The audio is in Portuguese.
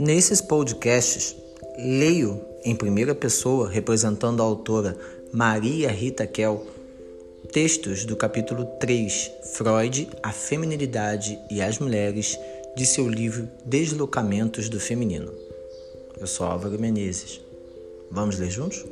Nesses podcasts, leio em primeira pessoa, representando a autora Maria Rita Kell, textos do capítulo 3, Freud, a Feminilidade e as Mulheres, de seu livro Deslocamentos do Feminino. Eu sou Álvaro Menezes. Vamos ler juntos?